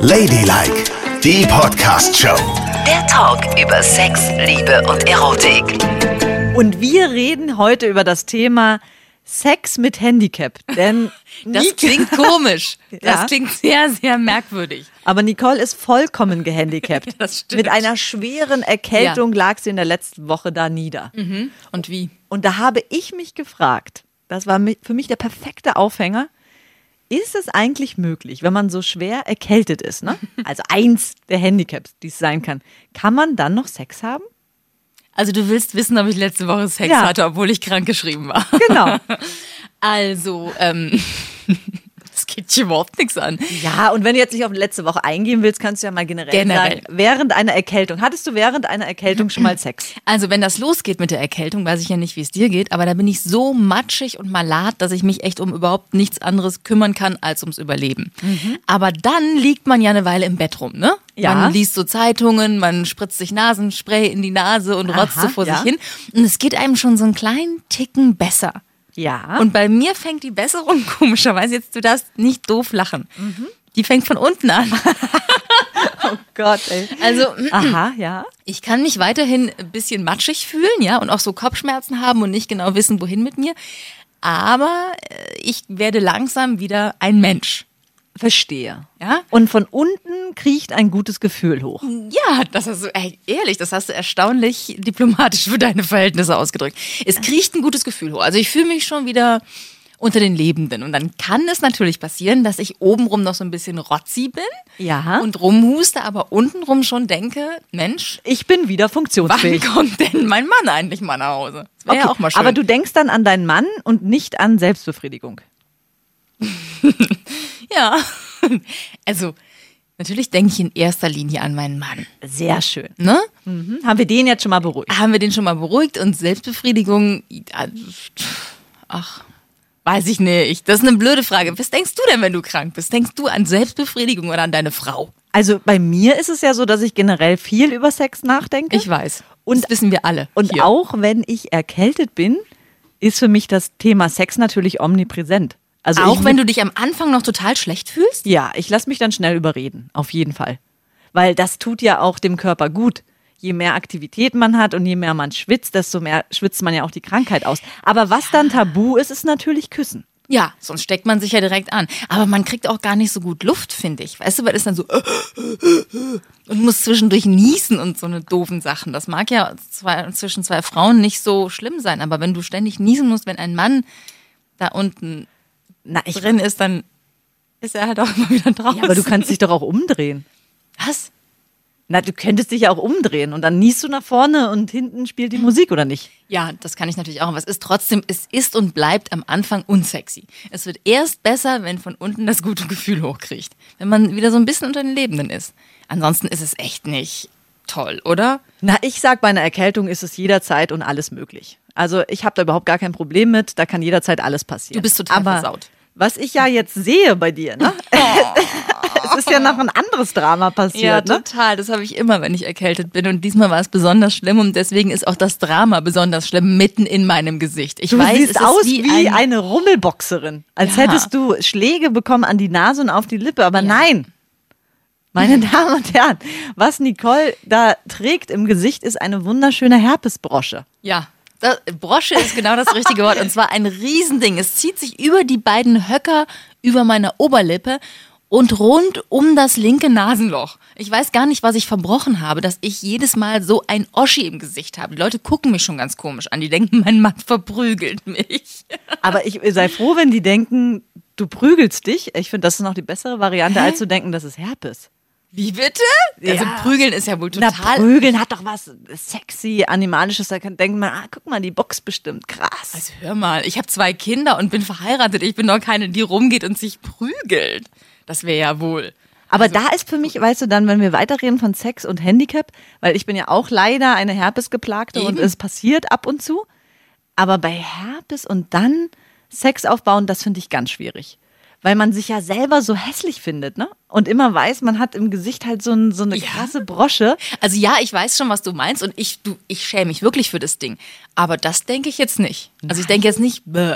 Ladylike, die Podcast-Show. Der Talk über Sex, Liebe und Erotik. Und wir reden heute über das Thema Sex mit Handicap. Denn Das klingt komisch. Das Ja. klingt sehr, sehr merkwürdig. Aber Nicole ist vollkommen gehandicapt. Das stimmt. Mit einer schweren Erkältung lag sie in der letzten Woche da nieder. Und wie? Und da habe ich mich gefragt, das war für mich der perfekte Aufhänger, ist es eigentlich möglich, wenn man so schwer erkältet ist, ne? also eins der Handicaps, die es sein kann, kann man dann noch Sex haben? Also du willst wissen, ob ich letzte Woche Sex Ja. hatte, obwohl ich krank geschrieben war. Genau. Also, ähm, geht überhaupt nichts an. Ja, und wenn du jetzt nicht auf letzte Woche eingehen willst, kannst du ja mal generell, Generell. sagen, während einer Erkältung, hattest du während einer Erkältung schon mal Sex? Also wenn das losgeht mit der Erkältung, weiß ich ja nicht, wie es dir geht, aber da bin ich so matschig und malat, dass ich mich echt um überhaupt nichts anderes kümmern kann als ums Überleben. Aber dann liegt man ja eine Weile im Bett rum, ne? Ja. Man liest so Zeitungen, man spritzt sich Nasenspray in die Nase und rotzt Aha, so vor ja. sich hin. Und es geht einem schon so einen kleinen Ticken besser. Ja. Und bei mir fängt die Besserung komischerweise, jetzt du darfst nicht doof lachen. Die fängt von unten an. oh Gott, ey. Also Aha, ja. ich kann mich weiterhin ein bisschen matschig fühlen, ja, und auch so Kopfschmerzen haben und nicht genau wissen, wohin mit mir. Aber äh, ich werde langsam wieder ein Mensch. Verstehe. Ja? Und von unten kriecht ein gutes Gefühl hoch. Ja, das hast du, ey, ehrlich, das hast du erstaunlich diplomatisch für deine Verhältnisse ausgedrückt. Es kriecht ein gutes Gefühl hoch. Also ich fühle mich schon wieder unter den Lebenden. Und dann kann es natürlich passieren, dass ich obenrum noch so ein bisschen rotzi bin Ja. und rumhuste, aber untenrum schon denke, Mensch, Ich bin wieder wann funktionsfähig. kommt denn mein Mann eigentlich mal nach Hause? Das wäre ja auch mal schön. Aber du denkst dann an deinen Mann und nicht an Selbstbefriedigung. Ja. Also, natürlich denke ich in erster Linie an meinen Mann. Sehr schön. Ne? Mhm. Haben wir den jetzt schon mal beruhigt? Haben wir den schon mal beruhigt und Selbstbefriedigung, ach, weiß ich nicht. Das ist eine blöde Frage. Was denkst du denn, wenn du krank bist? Denkst du an Selbstbefriedigung oder an deine Frau? Also bei mir ist es ja so, dass ich generell viel über Sex nachdenke. Ich weiß. Und- das wissen wir alle. und hier. auch wenn ich erkältet bin, ist für mich das Thema Sex natürlich omnipräsent. Also auch wenn du dich am Anfang noch total schlecht fühlst? Ja, ich lasse mich dann schnell überreden, auf jeden Fall. Weil das tut ja auch dem Körper gut. Je mehr Aktivität man hat und je mehr man schwitzt, desto mehr schwitzt man ja auch die Krankheit aus. Aber was dann tabu ist, ist natürlich Küssen. Ja, sonst steckt man sich ja direkt an. Aber man kriegt auch gar nicht so gut Luft, finde ich. Weißt du, weil es dann so und muss zwischendurch niesen und so eine doofen Sachen. Das mag ja zwei, zwischen zwei Frauen nicht so schlimm sein, aber wenn du ständig niesen musst, wenn ein Mann da unten Na, ich, drin ist, dann ist er halt auch immer wieder draußen. ja, aber du kannst dich doch auch umdrehen. was? Na, du könntest dich ja auch umdrehen und dann niest du nach vorne und hinten spielt die Musik oder nicht? Ja, das kann ich natürlich auch. Aber es ist trotzdem, es ist und bleibt am Anfang unsexy. Es wird erst besser, wenn von unten das gute Gefühl hochkriegt. Wenn man wieder so ein bisschen unter den Lebenden ist. Ansonsten ist es echt nicht toll, oder? Na, ich sag, bei einer Erkältung ist es jederzeit und alles möglich. Also ich habe da überhaupt gar kein Problem mit, da kann jederzeit alles passieren. Du bist total Aber versaut. Was ich ja jetzt sehe bei dir, ne? es ist ja noch ein anderes Drama passiert, ne? total. Das habe ich immer, wenn ich erkältet bin. Und diesmal war es besonders schlimm und deswegen ist auch das Drama besonders schlimm mitten in meinem Gesicht. Ich Du weiß, siehst es aus wie, wie, ein, eine Rummelboxerin. Als Ja. hättest du Schläge bekommen an die Nase und auf die Lippe. Aber nein. Meine Damen und Herren, was Nicole da trägt im Gesicht, ist eine wunderschöne Herpesbrosche. Ja. Das, Brosche ist genau das richtige Wort. Und zwar ein Riesending. Es zieht sich über die beiden Höcker, über meiner Oberlippe und rund um das linke Nasenloch. Ich weiß gar nicht, was ich verbrochen habe, dass ich jedes Mal so ein Oschi im Gesicht habe. Die Leute gucken mich schon ganz komisch an. Die denken, mein Mann verprügelt mich. Aber ich sei froh, wenn die denken, du prügelst dich. Ich finde, das ist noch die bessere Variante, als zu denken, das ist Herpes. Wie bitte? Also Ja. prügeln ist ja wohl Na, total. prügeln hat doch was sexy, animalisches. Da kann denkt man, ah, guck mal, die Box bestimmt krass. Also hör mal, ich habe zwei Kinder und bin verheiratet. Ich bin doch keine, die rumgeht und sich prügelt. Das wäre ja wohl. Aber da ist für mich, weißt du, dann, wenn wir weiterreden von Sex und Handicap, weil ich bin ja auch leider eine Herpesgeplagte und Eben. es passiert ab und zu. Aber bei Herpes und dann Sex aufbauen, das finde ich ganz schwierig. Weil man sich ja selber so hässlich findet, ne? Und immer weiß, man hat im Gesicht halt so, ein, so eine Ja. krasse Brosche. Also ja, ich weiß schon, was du meinst und ich, du, ich schäme mich wirklich für das Ding. Aber das denke ich jetzt nicht. Also ich denke jetzt nicht, bäh.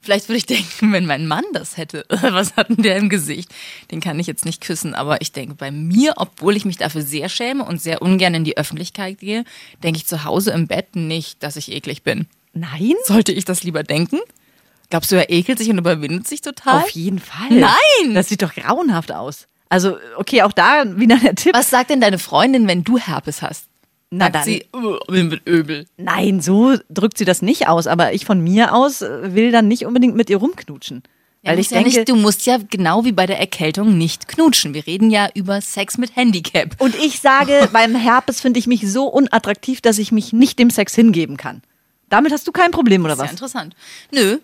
Vielleicht würde ich denken, wenn mein Mann das hätte, was hat denn der im Gesicht? Den kann ich jetzt nicht küssen, aber ich denke, bei mir, obwohl ich mich dafür sehr schäme und sehr ungern in die Öffentlichkeit gehe, denke ich zu Hause im Bett nicht, dass ich eklig bin. Nein? Sollte ich das lieber denken? Glaubst du, er ekelt sich und überwindet sich total? Auf jeden Fall. Nein! Das sieht doch grauenhaft aus. Also, okay, auch da wieder der Tipp. Was sagt denn deine Freundin, wenn du Herpes hast? Na Sagt dann. sie, "Uh, wird übel. Nein, so drückt sie das nicht aus. Aber ich von mir aus äh, will dann nicht unbedingt mit ihr rumknutschen. Weil ich ja denke, nicht, du musst ja genau wie bei der Erkältung nicht knutschen. Wir reden ja über Sex mit Handicap. und ich sage, beim Herpes finde ich mich so unattraktiv, dass ich mich nicht dem Sex hingeben kann. Damit hast du kein Problem, oder Das ist ja was? interessant. Nö,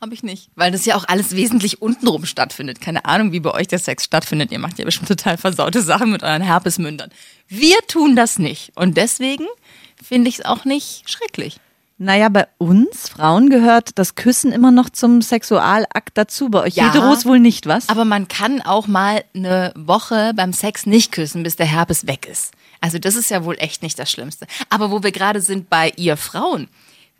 habe ich nicht. Weil das ja auch alles wesentlich untenrum stattfindet. Keine Ahnung, wie bei euch der Sex stattfindet. Ihr macht ja bestimmt total versaute Sachen mit euren Herpesmündern. Wir tun das nicht. Und deswegen finde ich es auch nicht schrecklich. Naja, bei uns Frauen gehört das Küssen immer noch zum Sexualakt dazu. Bei euch Ja. Heteros wohl nicht, was? Aber man kann auch mal eine Woche beim Sex nicht küssen, bis der Herpes weg ist. Also das ist ja wohl echt nicht das Schlimmste. Aber wo wir gerade sind bei ihr Frauen.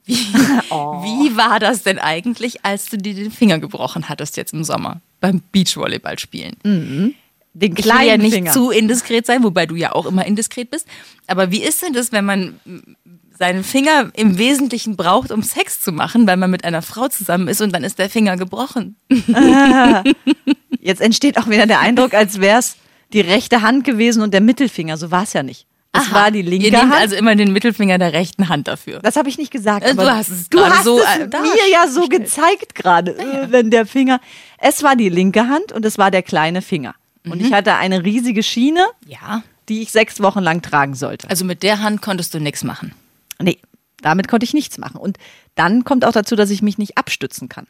Wie, wie war das denn eigentlich, als du dir den Finger gebrochen hattest jetzt im Sommer beim Beachvolleyball spielen? Den Ich will kleinen ja nicht Finger. zu indiskret sein, wobei du ja auch immer indiskret bist. Aber wie ist denn das, wenn man seinen Finger im Wesentlichen braucht, um Sex zu machen, weil man mit einer Frau zusammen ist und dann ist der Finger gebrochen? Jetzt entsteht auch wieder der Eindruck, als wäre es die rechte Hand gewesen und der Mittelfinger. So war es ja nicht. Es Aha. war die linke Ihr nehmt Hand. also immer den Mittelfinger der rechten Hand dafür. das habe ich nicht gesagt. Äh, du hast es du hast so, es äh, mir ja so gezeigt gerade, äh, wenn der Finger. Es war die linke Hand und es war der kleine Finger. Und Mhm. ich hatte eine riesige Schiene, Ja. die ich sechs Wochen lang tragen sollte. Also mit der Hand konntest du nichts machen. Nee, damit konnte ich nichts machen. Und dann kommt auch dazu, dass ich mich nicht abstützen kann.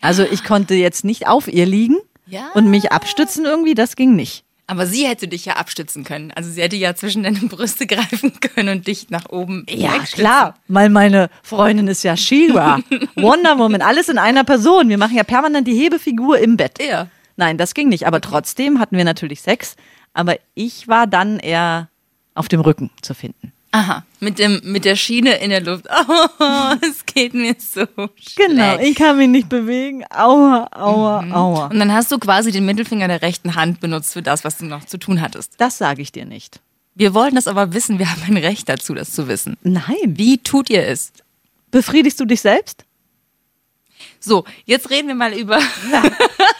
Also ich konnte jetzt nicht auf ihr liegen Ja. und mich abstützen irgendwie, das ging nicht. Aber sie hätte dich ja abstützen können. Also sie hätte ja zwischen deine Brüste greifen können und dich nach oben Ja, klar, weil meine Freundin ist ja Shiva, Wonder Woman, alles in einer Person. Wir machen ja permanent die Hebefigur im Bett. Ja. Nein, das ging nicht. Aber trotzdem hatten wir natürlich Sex. Aber ich war dann eher auf dem Rücken zu finden. Aha, mit, dem, mit der Schiene in der Luft. Oh, es geht mir so schlecht. Genau, ich kann mich nicht bewegen. Aua, aua, aua. Und dann hast du quasi den Mittelfinger der rechten Hand benutzt für das, was du noch zu tun hattest. Das sage ich dir nicht. Wir wollen das aber wissen. Wir haben ein Recht dazu, das zu wissen. Nein. Wie tut ihr es? Befriedigst du dich selbst? So, jetzt reden wir mal über.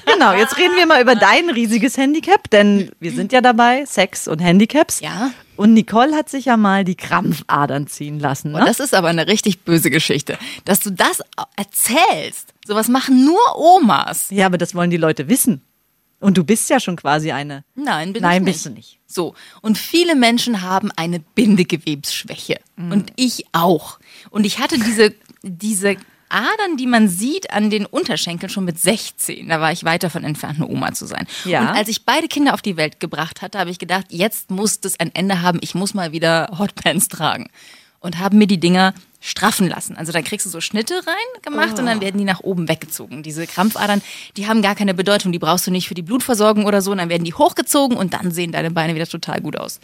Genau, jetzt reden wir mal über dein riesiges Handicap, denn wir sind ja dabei, Sex und Handicaps. Ja. Und Nicole hat sich ja mal die Krampfadern ziehen lassen. Und Ne? das ist aber eine richtig böse Geschichte. Dass du das erzählst. Sowas machen nur Omas. Ja, aber das wollen die Leute wissen. Und du bist ja schon quasi eine. Nein, bin Nein, ich nicht. bist du nicht. So, und viele Menschen haben eine Bindegewebsschwäche. Mhm. Und ich auch. Und ich hatte diese, diese Adern, die man sieht an den Unterschenkeln schon mit 16. Da war ich weit davon entfernt, eine Oma zu sein. Ja. Und als ich beide Kinder auf die Welt gebracht hatte, habe ich gedacht, jetzt muss das ein Ende haben. Ich muss mal wieder Hotpants tragen. Und haben mir die Dinger straffen lassen. Also dann kriegst du so Schnitte rein gemacht und Oh. dann werden die nach oben weggezogen. Diese Krampfadern, die haben gar keine Bedeutung. Die brauchst du nicht für die Blutversorgung oder so. Und dann werden die hochgezogen und dann sehen deine Beine wieder total gut aus.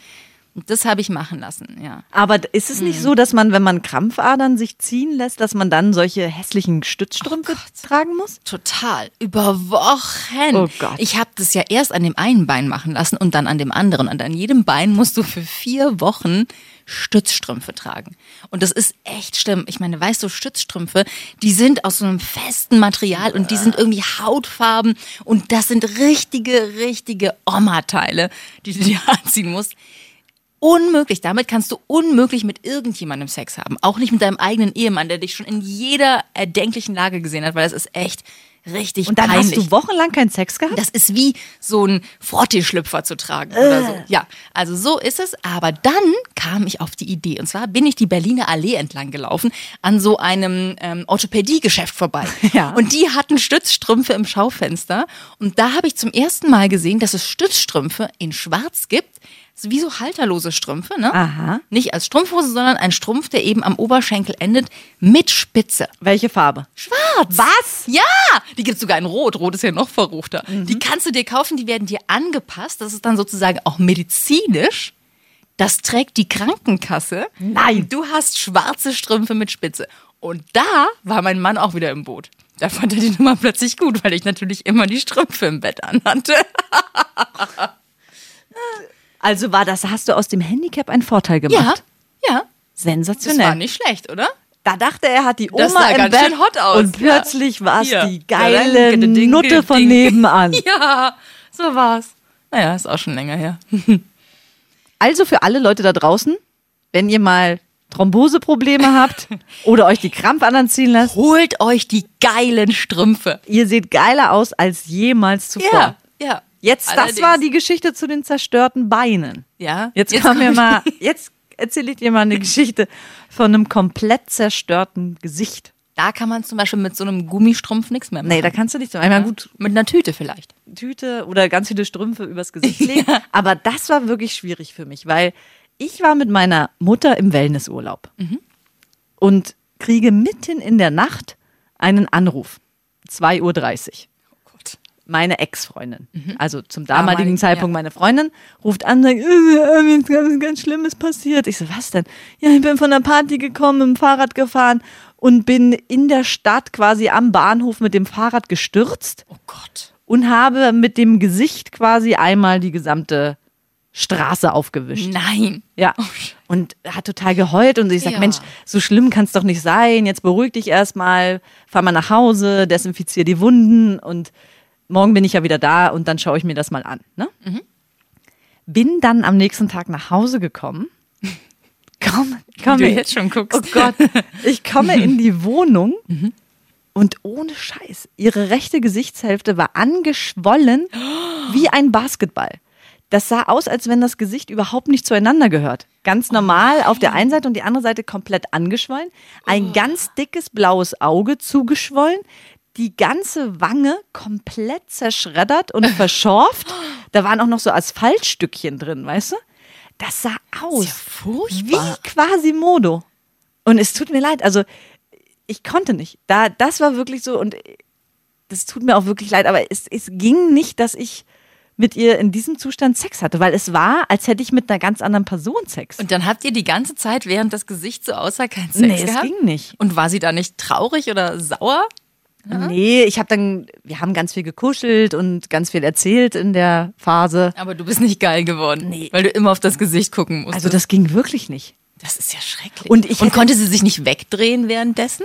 Und das habe ich machen lassen, ja. Aber ist es Mhm. nicht so, dass man, wenn man Krampfadern sich ziehen lässt, dass man dann solche hässlichen Stützstrümpfe tragen muss? Total. Über Wochen. Oh Gott. Ich habe das ja erst an dem einen Bein machen lassen und dann an dem anderen. Und an jedem Bein musst du für vier Wochen Stützstrümpfe tragen. Und das ist echt schlimm. Ich meine, weißt du, Stützstrümpfe, die sind aus so einem festen Material und die sind irgendwie hautfarben. Und das sind richtige, richtige Oma-Teile, die du dir anziehen musst. Unmöglich. Damit kannst du unmöglich mit irgendjemandem Sex haben. Auch nicht mit deinem eigenen Ehemann, der dich schon in jeder erdenklichen Lage gesehen hat, weil das ist echt richtig Und dann peinlich. hast du wochenlang keinen Sex gehabt? Das ist wie so ein Frottee-Schlüpfer zu tragen oder so. Ja, also so ist es. Aber dann kam ich auf die Idee. Und zwar bin ich die Berliner Allee entlang gelaufen, an so einem ähm, Orthopädiegeschäft vorbei. Ja. Und die hatten Stützstrümpfe im Schaufenster. Und da habe ich zum ersten Mal gesehen, dass es Stützstrümpfe in Schwarz gibt. Wie so halterlose Strümpfe, ne? Aha. Nicht als Strumpfhose, sondern ein Strumpf, der eben am Oberschenkel endet, mit Spitze. Welche Farbe? Schwarz. Was? Ja, die gibt's sogar in Rot. Rot ist ja noch verruchter. Die kannst du dir kaufen, die werden dir angepasst. Das ist dann sozusagen auch medizinisch. Das trägt die Krankenkasse. Nein. Du hast schwarze Strümpfe mit Spitze. Und da war mein Mann auch wieder im Boot. Da fand er die Nummer plötzlich gut, weil ich natürlich immer die Strümpfe im Bett anhatte. Also war das, hast du aus dem Handicap einen Vorteil gemacht? Ja, ja. Das Sensationell. war nicht schlecht, oder? Da dachte er, hat die Oma Das sah im ganz Bett schön hot aus, und ja. plötzlich war es die geile Ding, Nutte von ding. nebenan. Ja, so war's. Naja, ist auch schon länger her. Also für alle Leute da draußen, wenn ihr mal Thromboseprobleme habt oder euch die Krampfadern ziehen lasst, Holt euch die geilen Strümpfe. ihr seht geiler aus als jemals zuvor. Ja, ja. Jetzt, das Allerdings. war die Geschichte zu den zerstörten Beinen. Ja. Jetzt, wir komm ich- mal, jetzt erzähle ich dir mal eine Geschichte von einem komplett zerstörten Gesicht. Da kann man zum Beispiel mit so einem Gummistrumpf nichts mehr machen. Nee, da kannst du nicht so. Einmal gut Mit einer Tüte vielleicht. Tüte oder ganz viele Strümpfe übers Gesicht legen. Aber das war wirklich schwierig für mich, weil ich war mit meiner Mutter im Wellnessurlaub und kriege mitten in der Nacht einen Anruf. 2.30 Uhr. Oh. Meine Ex-Freundin, also zum damaligen Damaligen, Zeitpunkt ja. meine Freundin, ruft an und sagt, äh, ist ganz, ganz Schlimmes passiert. Ich so, was denn? Ja, ich bin von der Party gekommen, mit dem Fahrrad gefahren und bin in der Stadt quasi am Bahnhof mit dem Fahrrad gestürzt Oh Gott. und habe mit dem Gesicht quasi einmal die gesamte Straße aufgewischt. Nein. Ja. Und hat total geheult und ich sag, Ja. Mensch, so schlimm kann es doch nicht sein. Jetzt beruhig dich erstmal, fahr mal nach Hause, desinfizier die Wunden und morgen bin ich ja wieder da und dann schaue ich mir das mal an. Ne? Mhm. Bin dann am nächsten Tag nach Hause gekommen. Komm, komm. du jetzt schon guckst. Oh Gott. Ich komme in die Wohnung Mhm. und ohne Scheiß, ihre rechte Gesichtshälfte war angeschwollen wie ein Basketball. Das sah aus, als wenn das Gesicht überhaupt nicht zueinander gehört. Ganz normal auf der einen Seite und die andere Seite komplett angeschwollen. Ein ganz dickes blaues Auge zugeschwollen. Die ganze Wange komplett zerschreddert und verschorft. Da waren auch noch so Asphaltstückchen drin, weißt du? Das sah aus ja wie Quasimodo. Und es tut mir leid, also ich konnte nicht. Da, das war wirklich so und das tut mir auch wirklich leid, aber es, es ging nicht, dass ich mit ihr in diesem Zustand Sex hatte, weil es war, als hätte ich mit einer ganz anderen Person Sex. Und dann habt ihr die ganze Zeit, während das Gesicht so aussah, keinen Sex nee, es gehabt? ging nicht. Und war sie da nicht traurig oder sauer? Nee, ich habe dann, wir haben ganz viel gekuschelt und ganz viel erzählt in der Phase. Aber du bist nicht geil geworden, Nee. weil du immer auf das Gesicht gucken musst. Also das ging wirklich nicht. das ist ja schrecklich. Und ich Und konnte sie sich nicht wegdrehen währenddessen?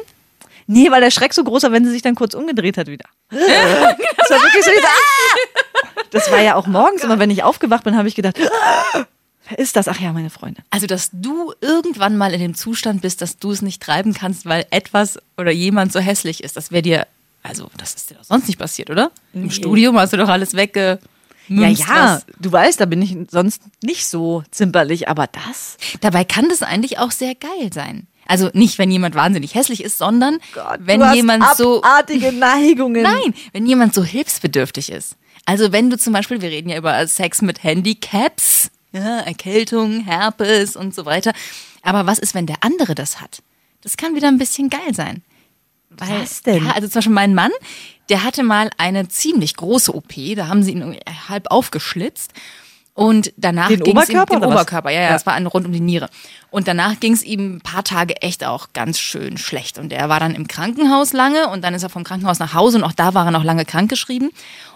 Nee, weil der Schreck so groß war, wenn sie sich dann kurz umgedreht hat wieder. das war wirklich so, ah! Das war ja auch morgens immer, wenn ich aufgewacht bin, habe ich gedacht, ah, wer ist das? Ach ja, meine Freundin. Also, dass du irgendwann mal in dem Zustand bist, dass du es nicht treiben kannst, weil etwas oder jemand so hässlich ist, das wäre dir, also das ist dir doch sonst nicht passiert, oder? Im Studium hast du doch alles wegge. Ja, ja, du weißt, da bin ich sonst nicht so zimperlich, aber das? Dabei kann das eigentlich auch sehr geil sein. Also nicht, wenn jemand wahnsinnig hässlich ist, sondern wenn du hast jemand so. abartige Neigungen. Nein, wenn jemand so hilfsbedürftig ist. Also wenn du zum Beispiel, wir reden ja über Sex mit Handicaps, ja, Erkältung, Herpes und so weiter. Aber was ist, wenn der andere das hat? Das kann wieder ein bisschen geil sein. Weil, Was denn? Ja, also zum Beispiel mein Mann, der hatte mal eine ziemlich große OP, da haben sie ihn irgendwie halb aufgeschlitzt. Und danach Den ging's Oberkörper ihm, den oder was? Oberkörper, ja, ja, Ja. das war ein rund um die Niere. Und danach ging es ihm ein paar Tage echt auch ganz schön schlecht. Und er war dann im Krankenhaus lange und dann ist er vom Krankenhaus nach Hause und auch da war er noch lange krankgeschrieben.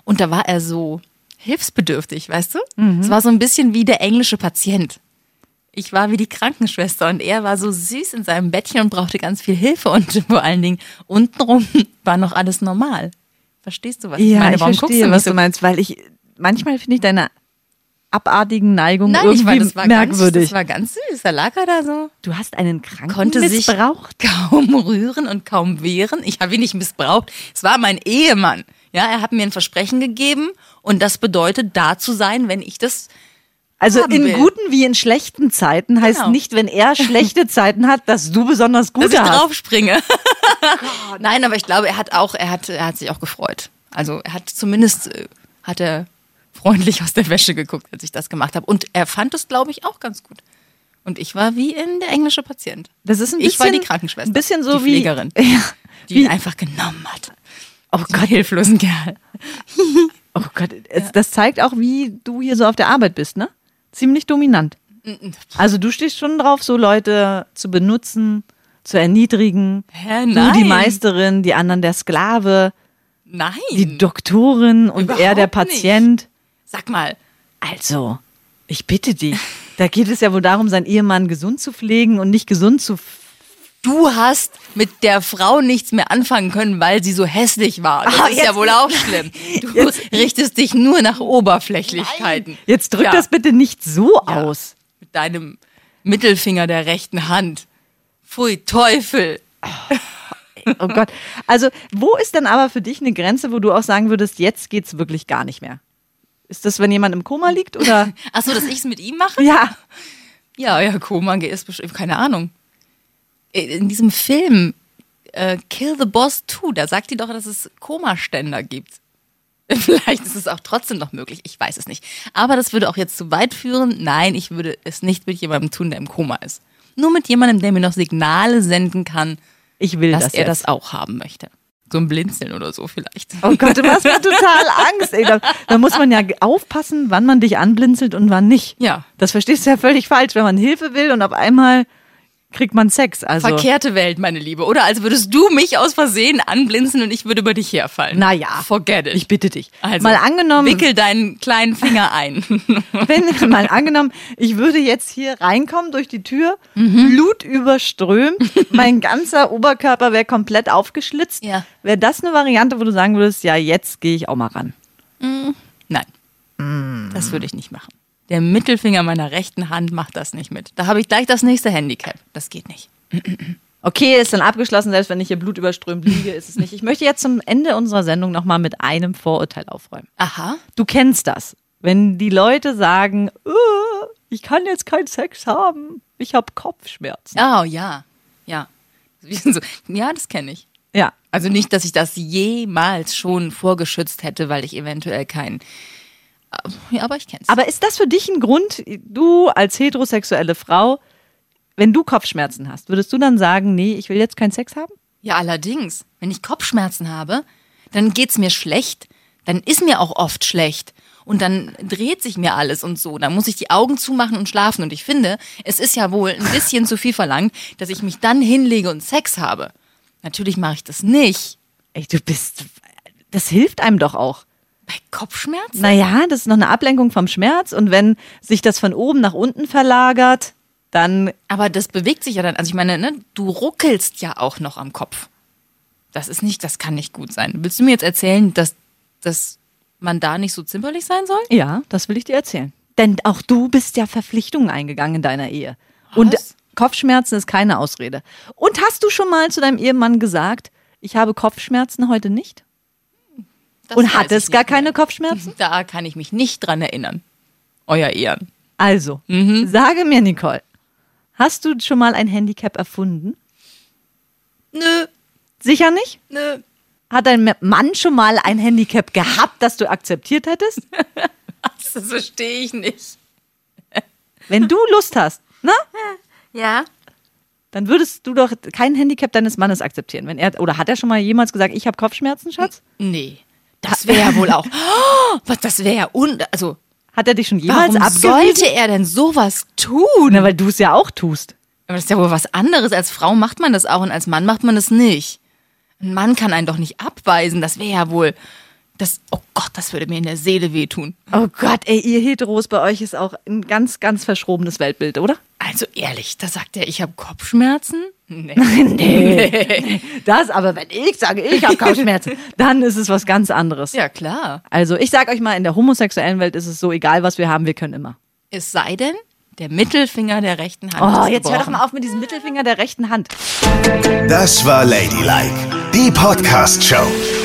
Und da war er so hilfsbedürftig, weißt du? Mhm. Es war so ein bisschen wie der englische Patient. Ich war wie die Krankenschwester und er war so süß in seinem Bettchen und brauchte ganz viel Hilfe und vor allen Dingen untenrum war noch alles normal. Verstehst du, was ich Ja, meine? ich Warum guckst verstehe, du was du meinst, weil ich manchmal finde ich deine abartigen Neigungen Nein, irgendwie ich meine, das war merkwürdig. Ganz, das war ganz süß. Da lag er da so. du hast einen Kranken Konnte sich missbraucht? kaum rühren und kaum wehren. Ich habe ihn nicht missbraucht. Es war mein Ehemann. Ja, er hat mir ein Versprechen gegeben und das bedeutet, da zu sein, wenn ich das. Also in will. guten wie in schlechten Zeiten heißt Genau. nicht, wenn er schlechte Zeiten hat, dass du besonders dass gute ich hast. draufspringe. Nein, aber ich glaube, er hat auch, er hat, er hat sich auch gefreut. Also er hat zumindest äh, hat er freundlich aus der Wäsche geguckt, als ich das gemacht habe. Und er fand es, glaube ich, auch ganz gut. Und ich war wie in der englische Patient. Das ist ein ich war bisschen- die Krankenschwester. Ein bisschen so die wie Pflegerin, Ja, die wie, ihn einfach genommen hat. Oh Gott, hilflosen Kerl. oh Gott, es, das zeigt auch, wie du hier so auf der Arbeit bist, ne? Ziemlich dominant. Also du stehst schon drauf, so Leute zu benutzen, zu erniedrigen. Hä, Du nein. die Meisterin, die anderen der Sklave, Nein. die Doktorin und er der Überhaupt nicht. Patient. Sag mal, Also, ich bitte dich. Da geht es ja wohl darum, seinen Ehemann gesund zu pflegen und nicht gesund zu. f- du hast mit der Frau nichts mehr anfangen können, weil sie so hässlich war. Das Ah, ist ja wohl auch schlimm. Du Jetzt- richtest dich nur nach Oberflächlichkeiten. Jetzt drück Ja. das bitte nicht so Ja. aus. Mit deinem Mittelfinger der rechten Hand. Pfui, Teufel. Oh Gott. Also, wo ist denn aber für dich eine Grenze, wo du auch sagen würdest, jetzt geht's wirklich gar nicht mehr? Ist das, wenn jemand im Koma liegt oder? Ach so, dass ich es mit ihm mache? ja. Ja, ja, Koma ist bestimmt, keine Ahnung. In diesem Film äh, Kill the Boss 2, da sagt die doch, dass es Komaständer gibt. Vielleicht ist es auch trotzdem noch möglich, ich weiß es nicht. Aber das würde auch jetzt zu weit führen. Nein, ich würde es nicht mit jemandem tun, der im Koma ist. Nur mit jemandem, der mir noch Signale senden kann, Ich will dass das er jetzt. das auch haben möchte. So ein Blinzeln oder so vielleicht. Oh Gott, du machst mir total Angst. Ey. Da, da muss man ja aufpassen, wann man dich anblinzelt und wann nicht. Ja. Das verstehst du ja völlig falsch, wenn man Hilfe will und auf einmal kriegt man Sex. Also, Verkehrte Welt, meine Liebe. Oder als würdest du mich aus Versehen anblinzeln und ich würde über dich herfallen. naja, Forget it. ich bitte dich. Also, mal angenommen, Wickel deinen kleinen Finger ein. wenn, mal angenommen, ich würde jetzt hier reinkommen durch die Tür, Mhm. Blut überströmt, mein ganzer Oberkörper wäre komplett aufgeschlitzt. Ja. Wäre das eine Variante, wo du sagen würdest, ja, jetzt gehe ich auch mal ran? Nein, Mm. das würde ich nicht machen. Der Mittelfinger meiner rechten Hand macht das nicht mit. Da habe ich gleich das nächste Handicap. Das geht nicht. Okay, ist dann abgeschlossen, selbst wenn ich hier blutüberströmt liege, ist es nicht. Ich möchte jetzt zum Ende unserer Sendung nochmal mit einem Vorurteil aufräumen. Aha. Du kennst das. Wenn die Leute sagen, "Äh, ich kann jetzt keinen Sex haben, ich habe Kopfschmerzen. Oh ja. Ja. Ja, das kenne ich. Ja. Also nicht, dass ich das jemals schon vorgeschützt hätte, weil ich eventuell kein. Ja, aber ich kenne es. Aber ist das für dich ein Grund, du als heterosexuelle Frau, wenn du Kopfschmerzen hast, würdest du dann sagen, nee, ich will jetzt keinen Sex haben? Ja, allerdings, wenn ich Kopfschmerzen habe, dann geht's mir schlecht, dann ist mir auch oft schlecht und dann dreht sich mir alles und so. Dann muss ich die Augen zumachen und schlafen und ich finde, es ist ja wohl ein bisschen zu viel verlangt, dass ich mich dann hinlege und Sex habe. Natürlich mache ich das nicht. Ey, du bist, das hilft einem doch auch. Bei Kopfschmerzen? Naja, das ist noch eine Ablenkung vom Schmerz und wenn sich das von oben nach unten verlagert, dann Aber das bewegt sich ja dann. Also ich meine, ne, du ruckelst ja auch noch am Kopf. Das ist nicht, das kann nicht gut sein. Willst du mir jetzt erzählen, dass, dass man da nicht so zimperlich sein soll? Ja, das will ich dir erzählen. Denn auch du bist ja Verpflichtungen eingegangen in deiner Ehe. Und Was? Kopfschmerzen ist keine Ausrede. Und hast du schon mal zu deinem Ehemann gesagt, ich habe Kopfschmerzen heute nicht? Das Und weiß hat ich es gar nicht mehr. keine Kopfschmerzen? Da kann ich mich nicht dran erinnern. Euer Ehren. Also, sage mir, Nicole, hast du schon mal ein Handicap erfunden? Nö, Sicher nicht? nö. Hat dein Mann schon mal ein Handicap gehabt, das du akzeptiert hättest? Das verstehe ich nicht. Wenn du Lust hast, ne? Ja? Dann würdest du doch kein Handicap deines Mannes akzeptieren. Wenn er, oder hat er schon mal jemals gesagt, ich habe Kopfschmerzen, Schatz? Nee. Das wäre ja wohl auch. Oh, was, das wäre ja un. Also, Hat er dich schon jemals warum sollte er denn sowas tun? Na, weil du es ja auch tust. Aber das ist ja wohl was anderes. Als Frau macht man das auch und als Mann macht man das nicht. Ein Mann kann einen doch nicht abweisen. Das wäre ja wohl. Das, oh Gott, das würde mir in der Seele wehtun. Oh Gott, ey, ihr Heteros, bei euch ist auch ein ganz, ganz verschrobenes Weltbild, oder? Also ehrlich, da sagt er, ich habe Kopfschmerzen? Nee. Nee. Das aber, wenn ich sage, ich habe Kopfschmerzen, dann ist es was ganz anderes. Ja, klar. Also ich sag euch mal, in der homosexuellen Welt ist es so, egal was wir haben, wir können immer. Es sei denn, der Mittelfinger der rechten Hand Oh, ist jetzt hör doch mal auf mit diesem Mittelfinger der rechten Hand. Das war Ladylike, die Podcast-Show.